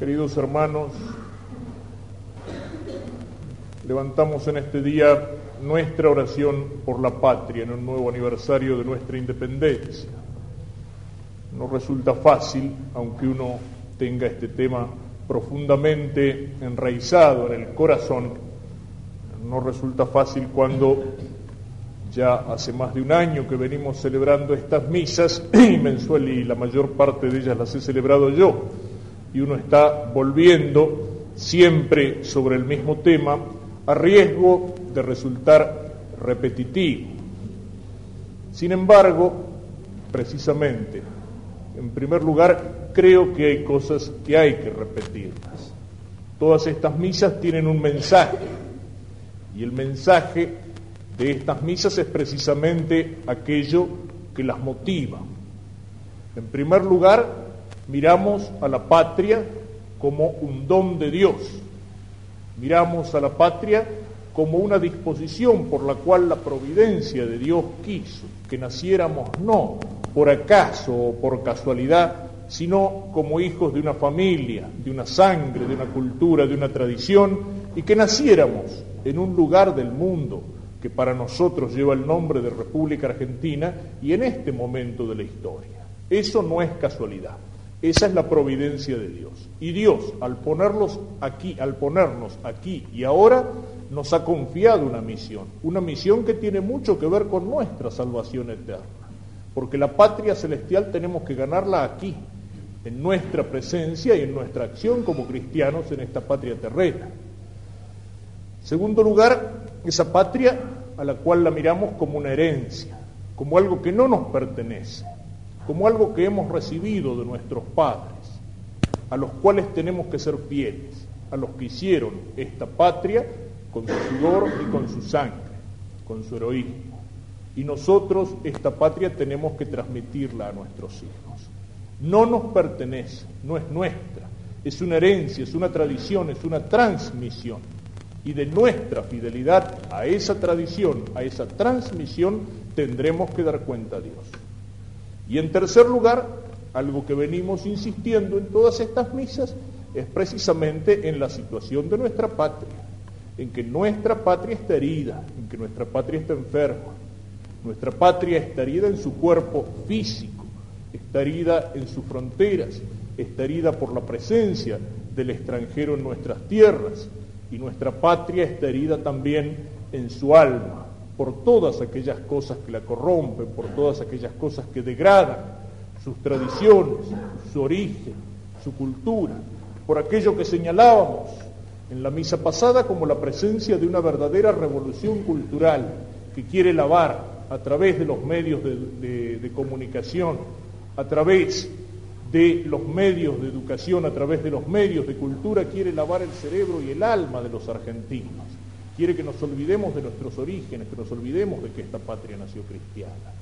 Queridos hermanos, levantamos en este día nuestra oración por la patria en un nuevo aniversario de nuestra independencia. No resulta fácil, aunque uno tenga este tema profundamente enraizado en el corazón, no resulta fácil cuando ya hace más de un año que venimos celebrando estas misas y mensual y la mayor parte de ellas las he celebrado yo. Y uno está volviendo siempre sobre el mismo tema a riesgo de resultar repetitivo. Sin embargo, precisamente, en primer lugar, creo que hay cosas que hay que repetirlas. Todas estas misas tienen un mensaje y el mensaje de estas misas es precisamente aquello que las motiva. En primer lugar, miramos a la patria como un don de Dios. Miramos a la patria como una disposición por la cual la providencia de Dios quiso que naciéramos no por acaso o por casualidad, sino como hijos de una familia, de una sangre, de una cultura, de una tradición, y que naciéramos en un lugar del mundo que para nosotros lleva el nombre de República Argentina y en este momento de la historia. Eso no es casualidad, esa es la providencia de Dios. Y Dios, al ponerlos aquí, al ponernos aquí y ahora, nos ha confiado una misión, una misión que tiene mucho que ver con nuestra salvación eterna, porque la patria celestial tenemos que ganarla aquí, en nuestra presencia y en nuestra acción como cristianos en esta patria terrena. Segundo lugar, esa patria a la cual la miramos como una herencia, como algo que no nos pertenece, como algo que hemos recibido de nuestros padres, a los cuales tenemos que ser fieles, a los que hicieron esta patria con su sudor y con su sangre, con su heroísmo. Y nosotros esta patria tenemos que transmitirla a nuestros hijos. No nos pertenece, no es nuestra, es una herencia, es una tradición, es una transmisión y de nuestra fidelidad a esa tradición, a esa transmisión, tendremos que dar cuenta a Dios. Y en tercer lugar, algo que venimos insistiendo en todas estas misas es precisamente en la situación de nuestra patria, en que nuestra patria está herida, en que nuestra patria está enferma, nuestra patria está herida en su cuerpo físico, está herida en sus fronteras, está herida por la presencia del extranjero en nuestras tierras, y nuestra patria está herida también en su alma por todas aquellas cosas que la corrompen, por todas aquellas cosas que degradan sus tradiciones, su origen, su cultura, por aquello que señalábamos en la misa pasada como la presencia de una verdadera revolución cultural que quiere lavar a través de los medios de, comunicación, a través de los medios de educación, a través de los medios de cultura, quiere lavar el cerebro y el alma de los argentinos. Quiere que nos olvidemos de nuestros orígenes, que nos olvidemos de que esta patria nació cristiana.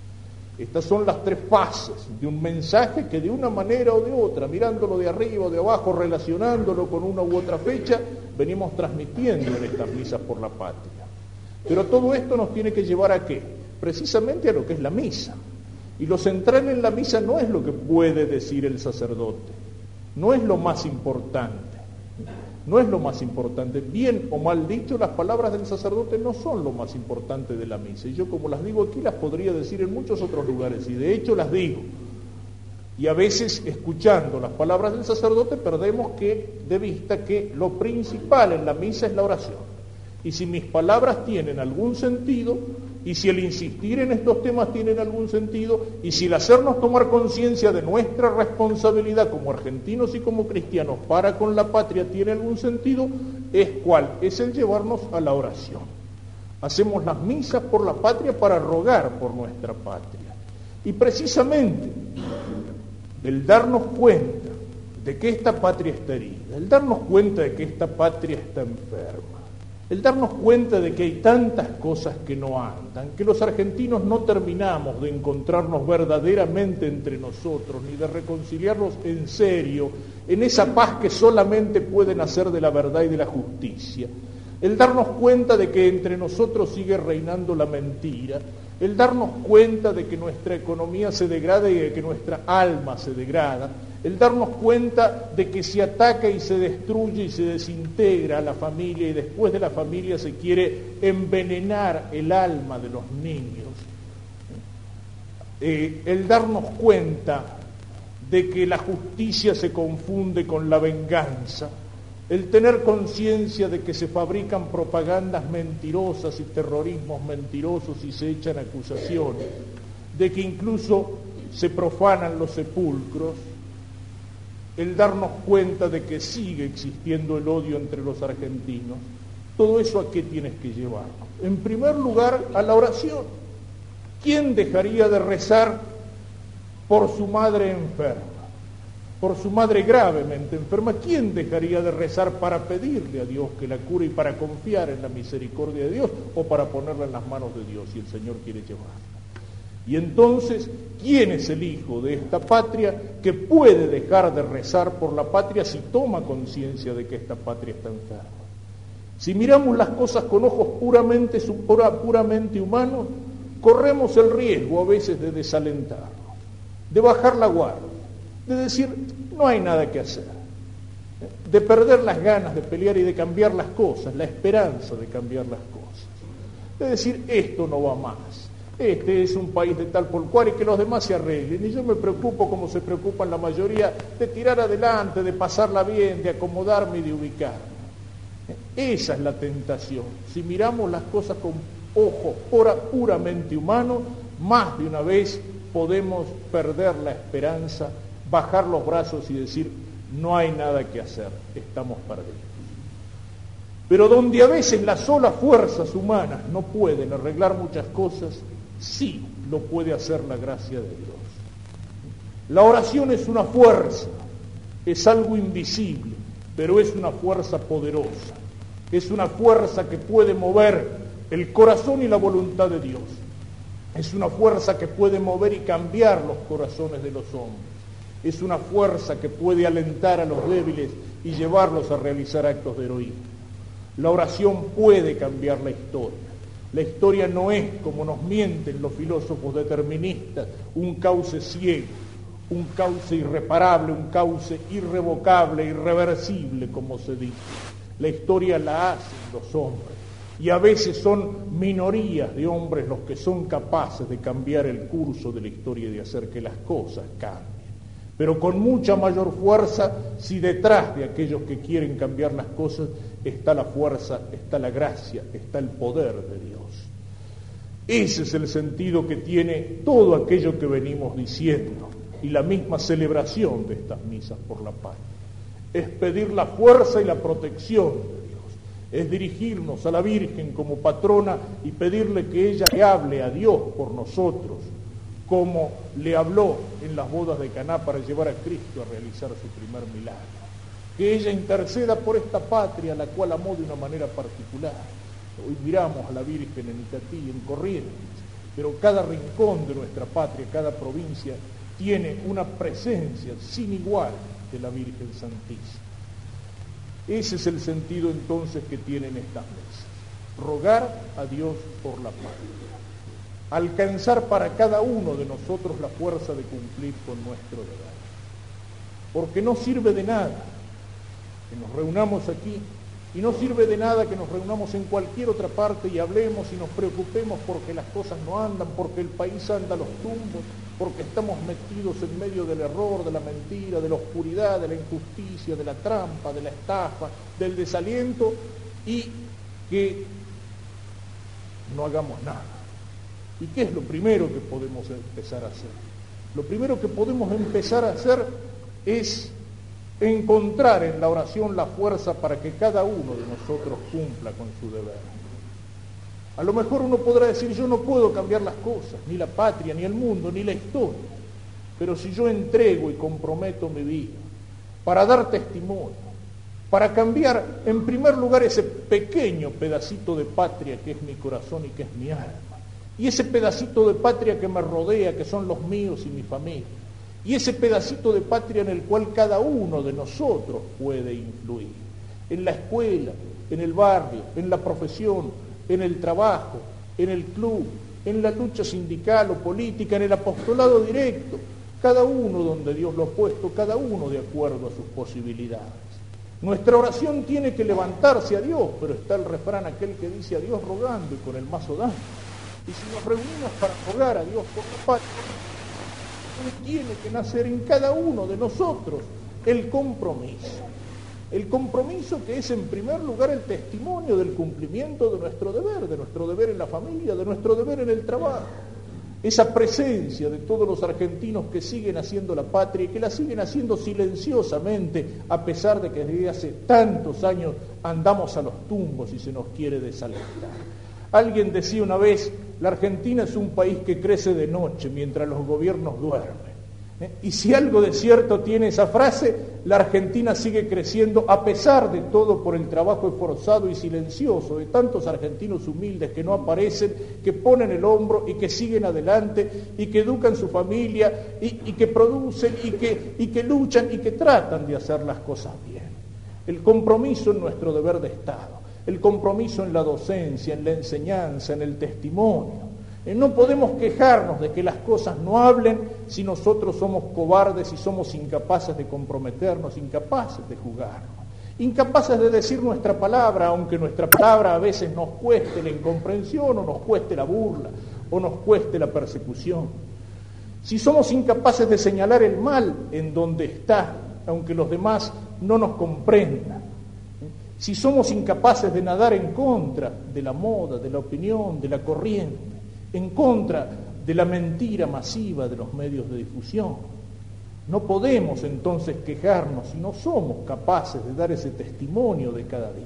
Estas son las tres fases de un mensaje que de una manera o de otra, mirándolo de arriba o de abajo, relacionándolo con una u otra fecha, venimos transmitiendo en estas misas por la patria. Pero todo esto nos tiene que llevar a qué? Precisamente a lo que es la misa. Y lo central en la misa no es lo que puede decir el sacerdote, no es lo más importante, no es lo más importante. Bien o mal dicho, las palabras del sacerdote no son lo más importante de la misa. Y yo como las digo aquí las podría decir en muchos otros lugares, y de hecho las digo. Y a veces escuchando las palabras del sacerdote perdemos que, de vista que lo principal en la misa es la oración. Y si mis palabras tienen algún sentido, y si el insistir en estos temas tiene algún sentido, y si el hacernos tomar conciencia de nuestra responsabilidad como argentinos y como cristianos para con la patria tiene algún sentido, es cuál, es el llevarnos a la oración. Hacemos las misas por la patria para rogar por nuestra patria. Y precisamente el darnos cuenta de que esta patria está herida, el darnos cuenta de que esta patria está enferma, el darnos cuenta de que hay tantas cosas que no andan, que los argentinos no terminamos de encontrarnos verdaderamente entre nosotros, ni de reconciliarnos en serio, en esa paz que solamente puede nacer de la verdad y de la justicia. El darnos cuenta de que entre nosotros sigue reinando la mentira, el darnos cuenta de que nuestra economía se degrada y de que nuestra alma se degrada, el darnos cuenta de que se ataca y se destruye y se desintegra la familia y después de la familia se quiere envenenar el alma de los niños, eh, el darnos cuenta de que la justicia se confunde con la venganza, el tener conciencia de que se fabrican propagandas mentirosas y terrorismos mentirosos y se echan acusaciones, de que incluso se profanan los sepulcros, el darnos cuenta de que sigue existiendo el odio entre los argentinos, todo eso a qué tienes que llevarlo. En primer lugar, a la oración. ¿Quién dejaría de rezar por su madre enferma? Por su madre gravemente enferma, ¿quién dejaría de rezar para pedirle a Dios que la cure y para confiar en la misericordia de Dios o para ponerla en las manos de Dios si el Señor quiere llevarla? Y entonces, ¿quién es el hijo de esta patria que puede dejar de rezar por la patria si toma conciencia de que esta patria está enferma? Si miramos las cosas con ojos puramente, puramente humanos, corremos el riesgo a veces de desalentarnos, de bajar la guardia, de decir, no hay nada que hacer, de perder las ganas de pelear y de cambiar las cosas, la esperanza de cambiar las cosas, de decir, esto no va más este es un país de tal por cual y que los demás se arreglen. Y yo me preocupo, como se preocupan la mayoría, de tirar adelante, de pasarla bien, de acomodarme y de ubicarme. Esa es la tentación. Si miramos las cosas con ojos puramente humanos, más de una vez podemos perder la esperanza, bajar los brazos y decir, no hay nada que hacer, estamos perdidos. Pero donde a veces las solas fuerzas humanas no pueden arreglar muchas cosas, Sí lo puede hacer la gracia de Dios. La oración es una fuerza, es algo invisible, pero es una fuerza poderosa. Es una fuerza que puede mover el corazón y la voluntad de Dios. Es una fuerza que puede mover y cambiar los corazones de los hombres. Es una fuerza que puede alentar a los débiles y llevarlos a realizar actos de heroísmo. La oración puede cambiar la historia. La historia no es, como nos mienten los filósofos deterministas, un cauce ciego, un cauce irreparable, un cauce irrevocable, irreversible, como se dice. La historia la hacen los hombres. Y a veces son minorías de hombres los que son capaces de cambiar el curso de la historia y de hacer que las cosas cambien. Pero con mucha mayor fuerza si detrás de aquellos que quieren cambiar las cosas está la fuerza, está la gracia, está el poder de Dios. Ese es el sentido que tiene todo aquello que venimos diciendo y la misma celebración de estas misas por la paz. Es pedir la fuerza y la protección de Dios. Es dirigirnos a la Virgen como patrona y pedirle que ella le hable a Dios por nosotros, como le habló en las bodas de Caná para llevar a Cristo a realizar su primer milagro que ella interceda por esta patria, la cual amó de una manera particular. Hoy miramos a la Virgen en Itatí, en Corrientes, pero cada rincón de nuestra patria, cada provincia, tiene una presencia sin igual de la Virgen Santísima. Ese es el sentido entonces que tienen estas mesas. Rogar a Dios por la patria. Alcanzar para cada uno de nosotros la fuerza de cumplir con nuestro deber. Porque no sirve de nada que nos reunamos aquí y no sirve de nada que nos reunamos en cualquier otra parte y hablemos y nos preocupemos porque las cosas no andan, porque el país anda a los tumbos, porque estamos metidos en medio del error, de la mentira, de la oscuridad, de la injusticia, de la trampa, de la estafa, del desaliento y que no hagamos nada. ¿Y qué es lo primero que podemos empezar a hacer? Lo primero que podemos empezar a hacer es encontrar en la oración la fuerza para que cada uno de nosotros cumpla con su deber. A lo mejor uno podrá decir, yo no puedo cambiar las cosas, ni la patria, ni el mundo, ni la historia, pero si yo entrego y comprometo mi vida para dar testimonio, para cambiar en primer lugar ese pequeño pedacito de patria que es mi corazón y que es mi alma, y ese pedacito de patria que me rodea, que son los míos y mi familia, y ese pedacito de patria en el cual cada uno de nosotros puede influir, en la escuela, en el barrio, en la profesión, en el trabajo, en el club, en la lucha sindical o política, en el apostolado directo, cada uno donde Dios lo ha puesto, cada uno de acuerdo a sus posibilidades. Nuestra oración tiene que levantarse a Dios, pero está el refrán aquel que dice a Dios rogando y con el mazo dando. Y si nos reunimos para rogar a Dios por la patria, tiene que nacer en cada uno de nosotros el compromiso. El compromiso que es en primer lugar el testimonio del cumplimiento de nuestro deber, de nuestro deber en la familia, de nuestro deber en el trabajo. Esa presencia de todos los argentinos que siguen haciendo la patria y que la siguen haciendo silenciosamente, a pesar de que desde hace tantos años andamos a los tumbos y se nos quiere desalentar. Alguien decía una vez, la Argentina es un país que crece de noche mientras los gobiernos duermen. ¿Eh? Y si algo de cierto tiene esa frase, la Argentina sigue creciendo a pesar de todo por el trabajo esforzado y silencioso de tantos argentinos humildes que no aparecen, que ponen el hombro y que siguen adelante y que educan su familia y, que producen y que, y que luchan y que tratan de hacer las cosas bien. El compromiso en nuestro deber de Estado, el compromiso en la docencia, en la enseñanza, en el testimonio eh, no podemos quejarnos de que las cosas no hablen si nosotros somos cobardes y somos incapaces de comprometernos, incapaces de jugarnos, incapaces de decir nuestra palabra, aunque nuestra palabra a veces nos cueste la incomprensión o nos cueste la burla o nos cueste la persecución. Si somos incapaces de señalar el mal en donde está, aunque los demás no nos comprendan, si somos incapaces de nadar en contra de la moda, de la opinión, de la corriente, en contra de la mentira masiva de los medios de difusión. No podemos entonces quejarnos si no somos capaces de dar ese testimonio de cada día,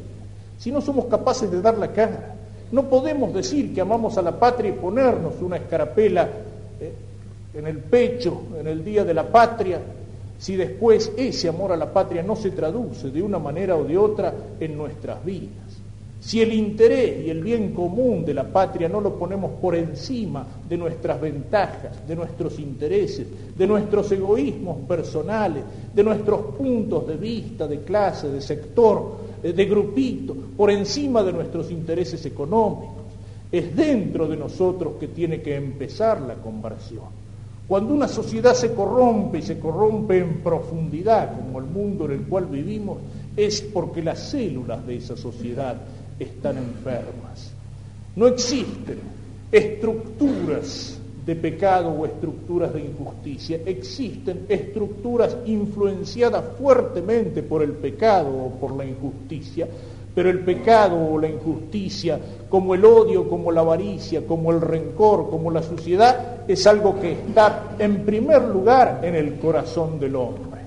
si no somos capaces de dar la cara. No podemos decir que amamos a la patria y ponernos una escarapela eh, en el pecho en el día de la patria si después ese amor a la patria no se traduce de una manera o de otra en nuestras vidas. Si el interés y el bien común de la patria no lo ponemos por encima de nuestras ventajas, de nuestros intereses, de nuestros egoísmos personales, de nuestros puntos de vista, de clase, de sector, eh, de grupito, por encima de nuestros intereses económicos, es dentro de nosotros que tiene que empezar la conversión. Cuando una sociedad se corrompe y se corrompe en profundidad, como el mundo en el cual vivimos, es porque las células de esa sociedad están enfermas. No existen estructuras de pecado o estructuras de injusticia, existen estructuras influenciadas fuertemente por el pecado o por la injusticia, pero el pecado o la injusticia, como el odio, como la avaricia, como el rencor, como la suciedad, es algo que está en primer lugar en el corazón del hombre.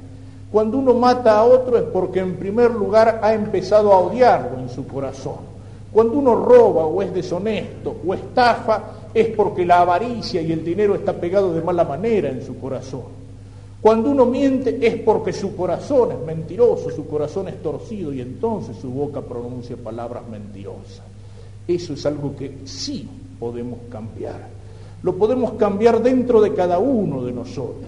Cuando uno mata a otro es porque en primer lugar ha empezado a odiarlo en su corazón. Cuando uno roba o es deshonesto o estafa es porque la avaricia y el dinero está pegado de mala manera en su corazón. Cuando uno miente es porque su corazón es mentiroso, su corazón es torcido y entonces su boca pronuncia palabras mentirosas. Eso es algo que sí podemos cambiar. Lo podemos cambiar dentro de cada uno de nosotros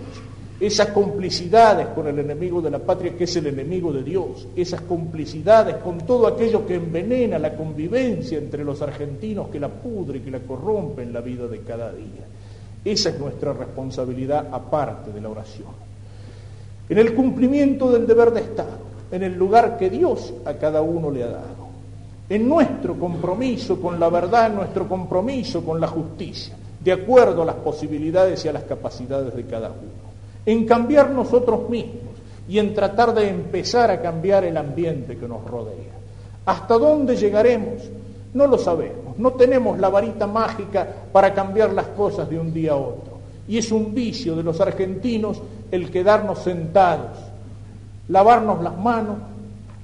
esas complicidades con el enemigo de la patria que es el enemigo de Dios, esas complicidades con todo aquello que envenena la convivencia entre los argentinos, que la pudre, que la corrompe en la vida de cada día. Esa es nuestra responsabilidad aparte de la oración. En el cumplimiento del deber de Estado, en el lugar que Dios a cada uno le ha dado, en nuestro compromiso con la verdad, en nuestro compromiso con la justicia, de acuerdo a las posibilidades y a las capacidades de cada uno en cambiar nosotros mismos y en tratar de empezar a cambiar el ambiente que nos rodea. ¿Hasta dónde llegaremos? No lo sabemos, no tenemos la varita mágica para cambiar las cosas de un día a otro. Y es un vicio de los argentinos el quedarnos sentados, lavarnos las manos,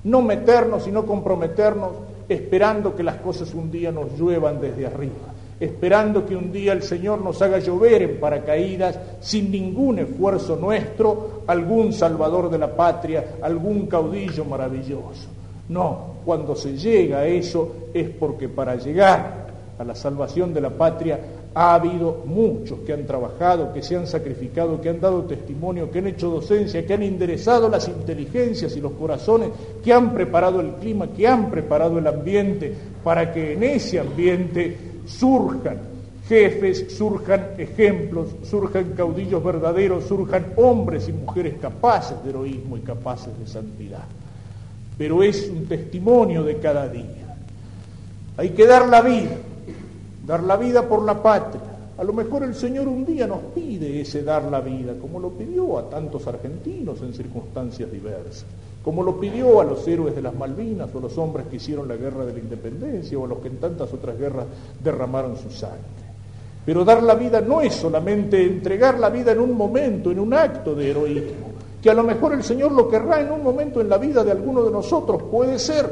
no meternos y no comprometernos esperando que las cosas un día nos lluevan desde arriba esperando que un día el Señor nos haga llover en paracaídas sin ningún esfuerzo nuestro, algún salvador de la patria, algún caudillo maravilloso. No, cuando se llega a eso es porque para llegar a la salvación de la patria ha habido muchos que han trabajado, que se han sacrificado, que han dado testimonio, que han hecho docencia, que han enderezado las inteligencias y los corazones, que han preparado el clima, que han preparado el ambiente, para que en ese ambiente surjan jefes, surjan ejemplos, surjan caudillos verdaderos, surjan hombres y mujeres capaces de heroísmo y capaces de santidad. Pero es un testimonio de cada día. Hay que dar la vida, dar la vida por la patria. A lo mejor el Señor un día nos pide ese dar la vida, como lo pidió a tantos argentinos en circunstancias diversas como lo pidió a los héroes de las Malvinas o a los hombres que hicieron la guerra de la independencia o a los que en tantas otras guerras derramaron su sangre. Pero dar la vida no es solamente entregar la vida en un momento, en un acto de heroísmo, que a lo mejor el Señor lo querrá en un momento en la vida de alguno de nosotros, puede ser,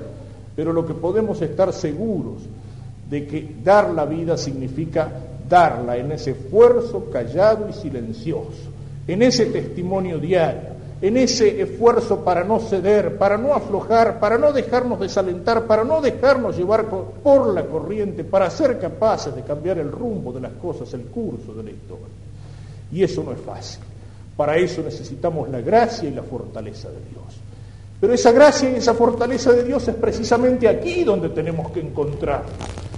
pero lo que podemos estar seguros de que dar la vida significa darla en ese esfuerzo callado y silencioso, en ese testimonio diario en ese esfuerzo para no ceder, para no aflojar, para no dejarnos desalentar, para no dejarnos llevar por la corriente, para ser capaces de cambiar el rumbo de las cosas, el curso de la historia. Y eso no es fácil. Para eso necesitamos la gracia y la fortaleza de Dios. Pero esa gracia y esa fortaleza de Dios es precisamente aquí donde tenemos que encontrarla.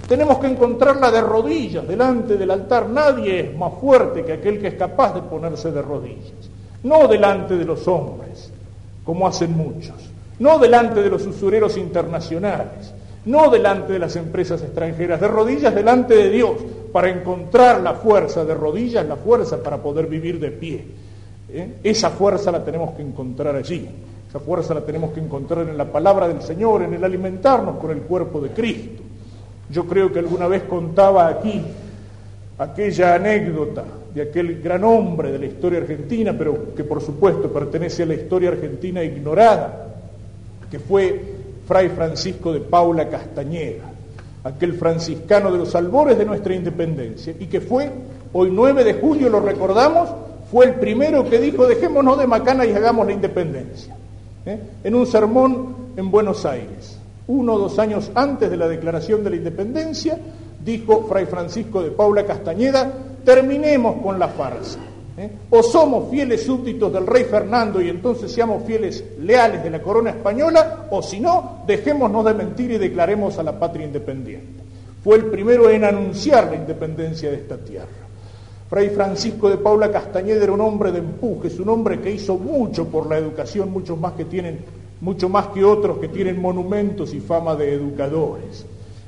Tenemos que encontrarla de rodillas, delante del altar. Nadie es más fuerte que aquel que es capaz de ponerse de rodillas no delante de los hombres, como hacen muchos, no delante de los usureros internacionales, no delante de las empresas extranjeras, de rodillas delante de Dios, para encontrar la fuerza, de rodillas la fuerza para poder vivir de pie. ¿Eh? Esa fuerza la tenemos que encontrar allí, esa fuerza la tenemos que encontrar en la palabra del Señor, en el alimentarnos con el cuerpo de Cristo. Yo creo que alguna vez contaba aquí aquella anécdota de aquel gran hombre de la historia argentina, pero que por supuesto pertenece a la historia argentina ignorada, que fue Fray Francisco de Paula Castañeda, aquel franciscano de los albores de nuestra independencia, y que fue, hoy 9 de julio lo recordamos, fue el primero que dijo, dejémonos de macana y hagamos la independencia, ¿eh? en un sermón en Buenos Aires, uno o dos años antes de la declaración de la independencia, dijo Fray Francisco de Paula Castañeda, terminemos con la farsa. ¿eh? O somos fieles súbditos del rey Fernando y entonces seamos fieles leales de la corona española, o si no, dejémonos de mentir y declaremos a la patria independiente. Fue el primero en anunciar la independencia de esta tierra. Fray Francisco de Paula Castañeda era un hombre de empuje, es un hombre que hizo mucho por la educación, muchos más que tienen, mucho más que otros que tienen monumentos y fama de educadores.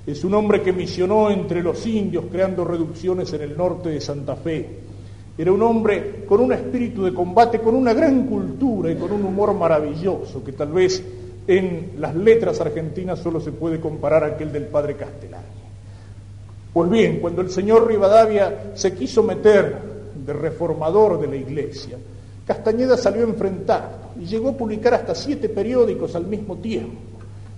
Es un hombre que misionó entre los indios creando reducciones en el norte de Santa Fe. Era un hombre con un espíritu de combate, con una gran cultura y con un humor maravilloso que tal vez en las letras argentinas solo se puede comparar a aquel del padre Castellani. Pues bien, cuando el señor Rivadavia se quiso meter de reformador de la iglesia, Castañeda salió enfrentado y llegó a publicar hasta siete periódicos al mismo tiempo.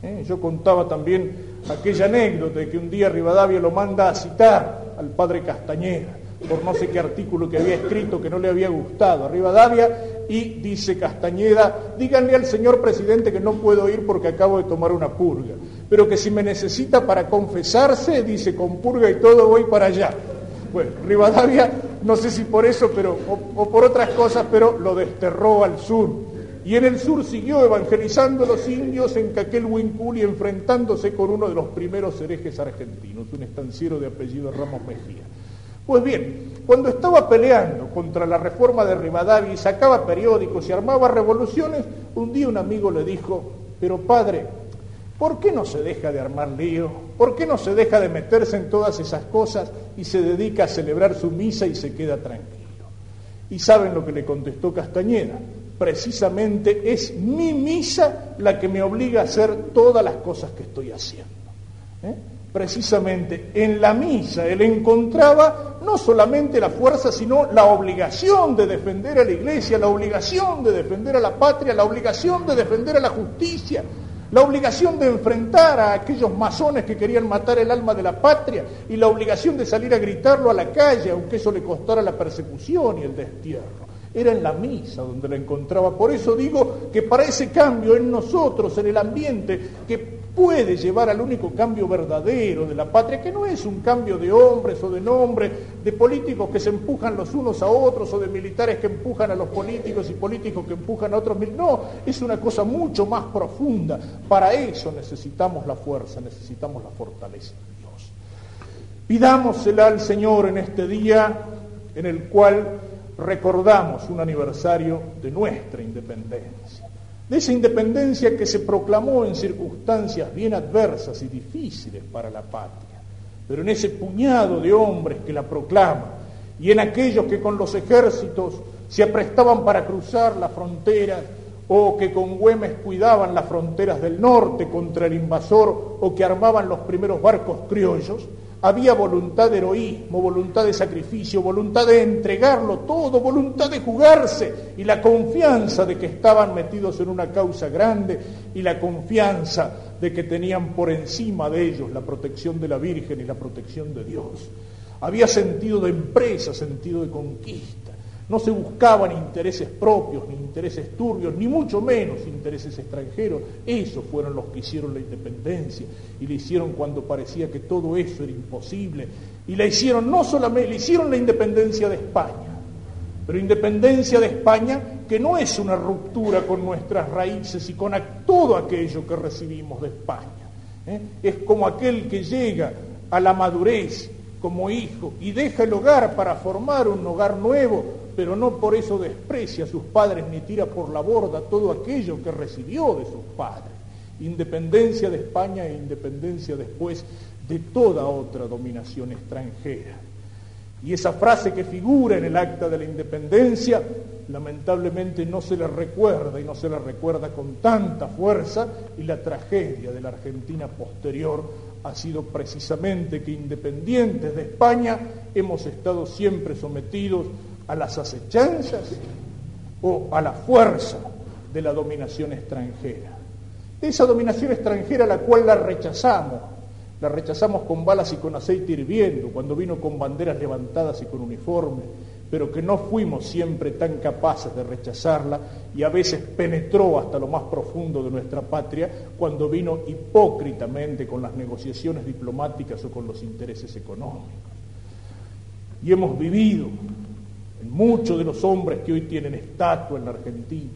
¿Eh? Yo contaba también aquella anécdota de que un día Rivadavia lo manda a citar al padre Castañeda por no sé qué artículo que había escrito que no le había gustado a Rivadavia y dice Castañeda, díganle al señor presidente que no puedo ir porque acabo de tomar una purga, pero que si me necesita para confesarse, dice con purga y todo voy para allá. Bueno, Rivadavia, no sé si por eso pero, o, por otras cosas, pero lo desterró al sur y en el sur siguió evangelizando a los indios en Caquel y enfrentándose con uno de los primeros herejes argentinos, un estanciero de apellido Ramos Mejía. Pues bien, cuando estaba peleando contra la reforma de Rivadavia y sacaba periódicos y armaba revoluciones, un día un amigo le dijo, pero padre, ¿por qué no se deja de armar lío? ¿Por qué no se deja de meterse en todas esas cosas y se dedica a celebrar su misa y se queda tranquilo? ¿Y saben lo que le contestó Castañeda? precisamente es mi misa la que me obliga a hacer todas las cosas que estoy haciendo. ¿eh? Precisamente en la misa él encontraba no solamente la fuerza, sino la obligación de defender a la iglesia, la obligación de defender a la patria, la obligación de defender a la justicia, la obligación de enfrentar a aquellos masones que querían matar el alma de la patria y la obligación de salir a gritarlo a la calle, aunque eso le costara la persecución y el destierro era en la misa donde la encontraba. Por eso digo que para ese cambio en nosotros, en el ambiente, que puede llevar al único cambio verdadero de la patria, que no es un cambio de hombres o de nombres, de políticos que se empujan los unos a otros o de militares que empujan a los políticos y políticos que empujan a otros. No, es una cosa mucho más profunda. Para eso necesitamos la fuerza, necesitamos la fortaleza de Dios. Pidámosela al Señor en este día en el cual recordamos un aniversario de nuestra independencia, de esa independencia que se proclamó en circunstancias bien adversas y difíciles para la patria, pero en ese puñado de hombres que la proclaman y en aquellos que con los ejércitos se aprestaban para cruzar la frontera o que con Güemes cuidaban las fronteras del norte contra el invasor o que armaban los primeros barcos criollos, había voluntad de heroísmo, voluntad de sacrificio, voluntad de entregarlo todo, voluntad de jugarse y la confianza de que estaban metidos en una causa grande y la confianza de que tenían por encima de ellos la protección de la Virgen y la protección de Dios. Había sentido de empresa, sentido de conquista. No se buscaban intereses propios, ni intereses turbios, ni mucho menos intereses extranjeros. Esos fueron los que hicieron la independencia. Y la hicieron cuando parecía que todo eso era imposible. Y la hicieron no solamente, le hicieron la independencia de España. Pero independencia de España que no es una ruptura con nuestras raíces y con todo aquello que recibimos de España. ¿eh? Es como aquel que llega a la madurez como hijo y deja el hogar para formar un hogar nuevo, pero no por eso desprecia a sus padres ni tira por la borda todo aquello que recibió de sus padres. Independencia de España e independencia después de toda otra dominación extranjera. Y esa frase que figura en el acta de la independencia, lamentablemente no se le recuerda y no se la recuerda con tanta fuerza y la tragedia de la Argentina posterior ha sido precisamente que independientes de España hemos estado siempre sometidos a las acechanzas o a la fuerza de la dominación extranjera. Esa dominación extranjera la cual la rechazamos, la rechazamos con balas y con aceite hirviendo, cuando vino con banderas levantadas y con uniforme, pero que no fuimos siempre tan capaces de rechazarla y a veces penetró hasta lo más profundo de nuestra patria cuando vino hipócritamente con las negociaciones diplomáticas o con los intereses económicos. Y hemos vivido en muchos de los hombres que hoy tienen estatua en la Argentina,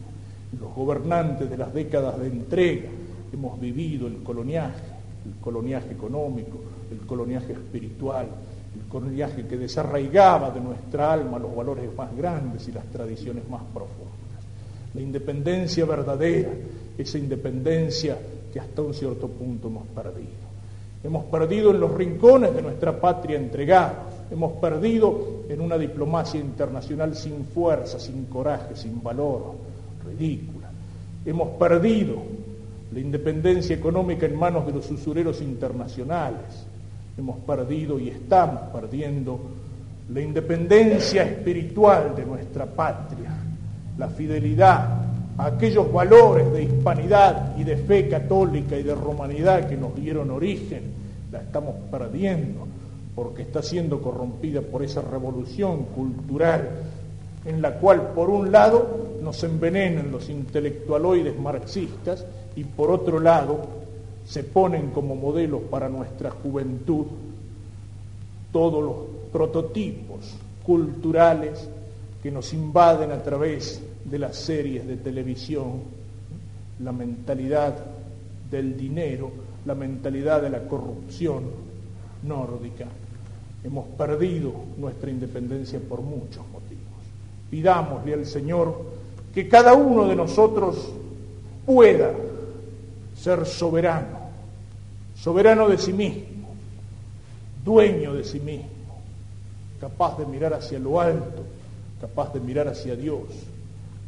los gobernantes de las décadas de entrega, hemos vivido el coloniaje, el coloniaje económico, el coloniaje espiritual, el coloniaje que desarraigaba de nuestra alma los valores más grandes y las tradiciones más profundas. La independencia verdadera, esa independencia que hasta un cierto punto hemos perdido. Hemos perdido en los rincones de nuestra patria entregados, hemos perdido en una diplomacia internacional sin fuerza, sin coraje, sin valor, ridícula. Hemos perdido la independencia económica en manos de los usureros internacionales, hemos perdido y estamos perdiendo la independencia espiritual de nuestra patria, la fidelidad a aquellos valores de hispanidad y de fe católica y de romanidad que nos dieron origen, la estamos perdiendo porque está siendo corrompida por esa revolución cultural en la cual por un lado nos envenenan los intelectualoides marxistas y por otro lado se ponen como modelos para nuestra juventud todos los prototipos culturales que nos invaden a través de las series de televisión, la mentalidad del dinero, la mentalidad de la corrupción nórdica. Hemos perdido nuestra independencia por muchos motivos. Pidámosle al Señor que cada uno de nosotros pueda ser soberano, soberano de sí mismo, dueño de sí mismo, capaz de mirar hacia lo alto, capaz de mirar hacia Dios,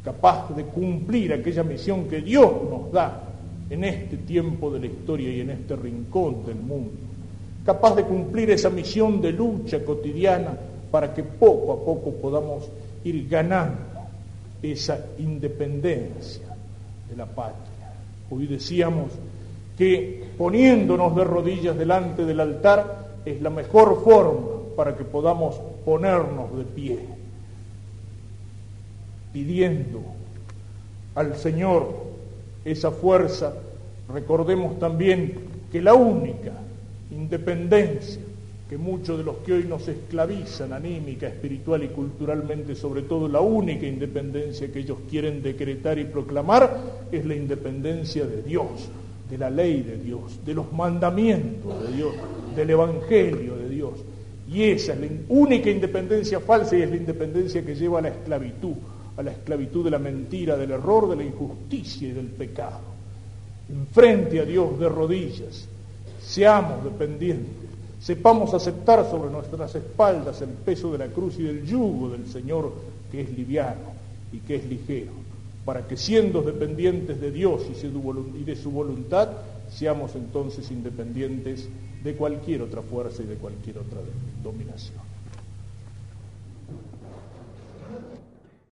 capaz de cumplir aquella misión que Dios nos da en este tiempo de la historia y en este rincón del mundo, capaz de cumplir esa misión de lucha cotidiana para que poco a poco podamos ir ganando esa independencia de la patria. Hoy decíamos que poniéndonos de rodillas delante del altar es la mejor forma para que podamos ponernos de pie, pidiendo al Señor esa fuerza. Recordemos también que la única independencia que muchos de los que hoy nos esclavizan anímica, espiritual y culturalmente, sobre todo la única independencia que ellos quieren decretar y proclamar, es la independencia de Dios, de la ley de Dios, de los mandamientos de Dios, del Evangelio de Dios. Y esa es la única independencia falsa y es la independencia que lleva a la esclavitud, a la esclavitud de la mentira, del error, de la injusticia y del pecado. Enfrente a Dios de rodillas, seamos dependientes, sepamos aceptar sobre nuestras espaldas el peso de la cruz y del yugo del Señor que es liviano y que es ligero, para que siendo dependientes de Dios y de su voluntad, seamos entonces independientes de cualquier otra fuerza y de cualquier otra dominación.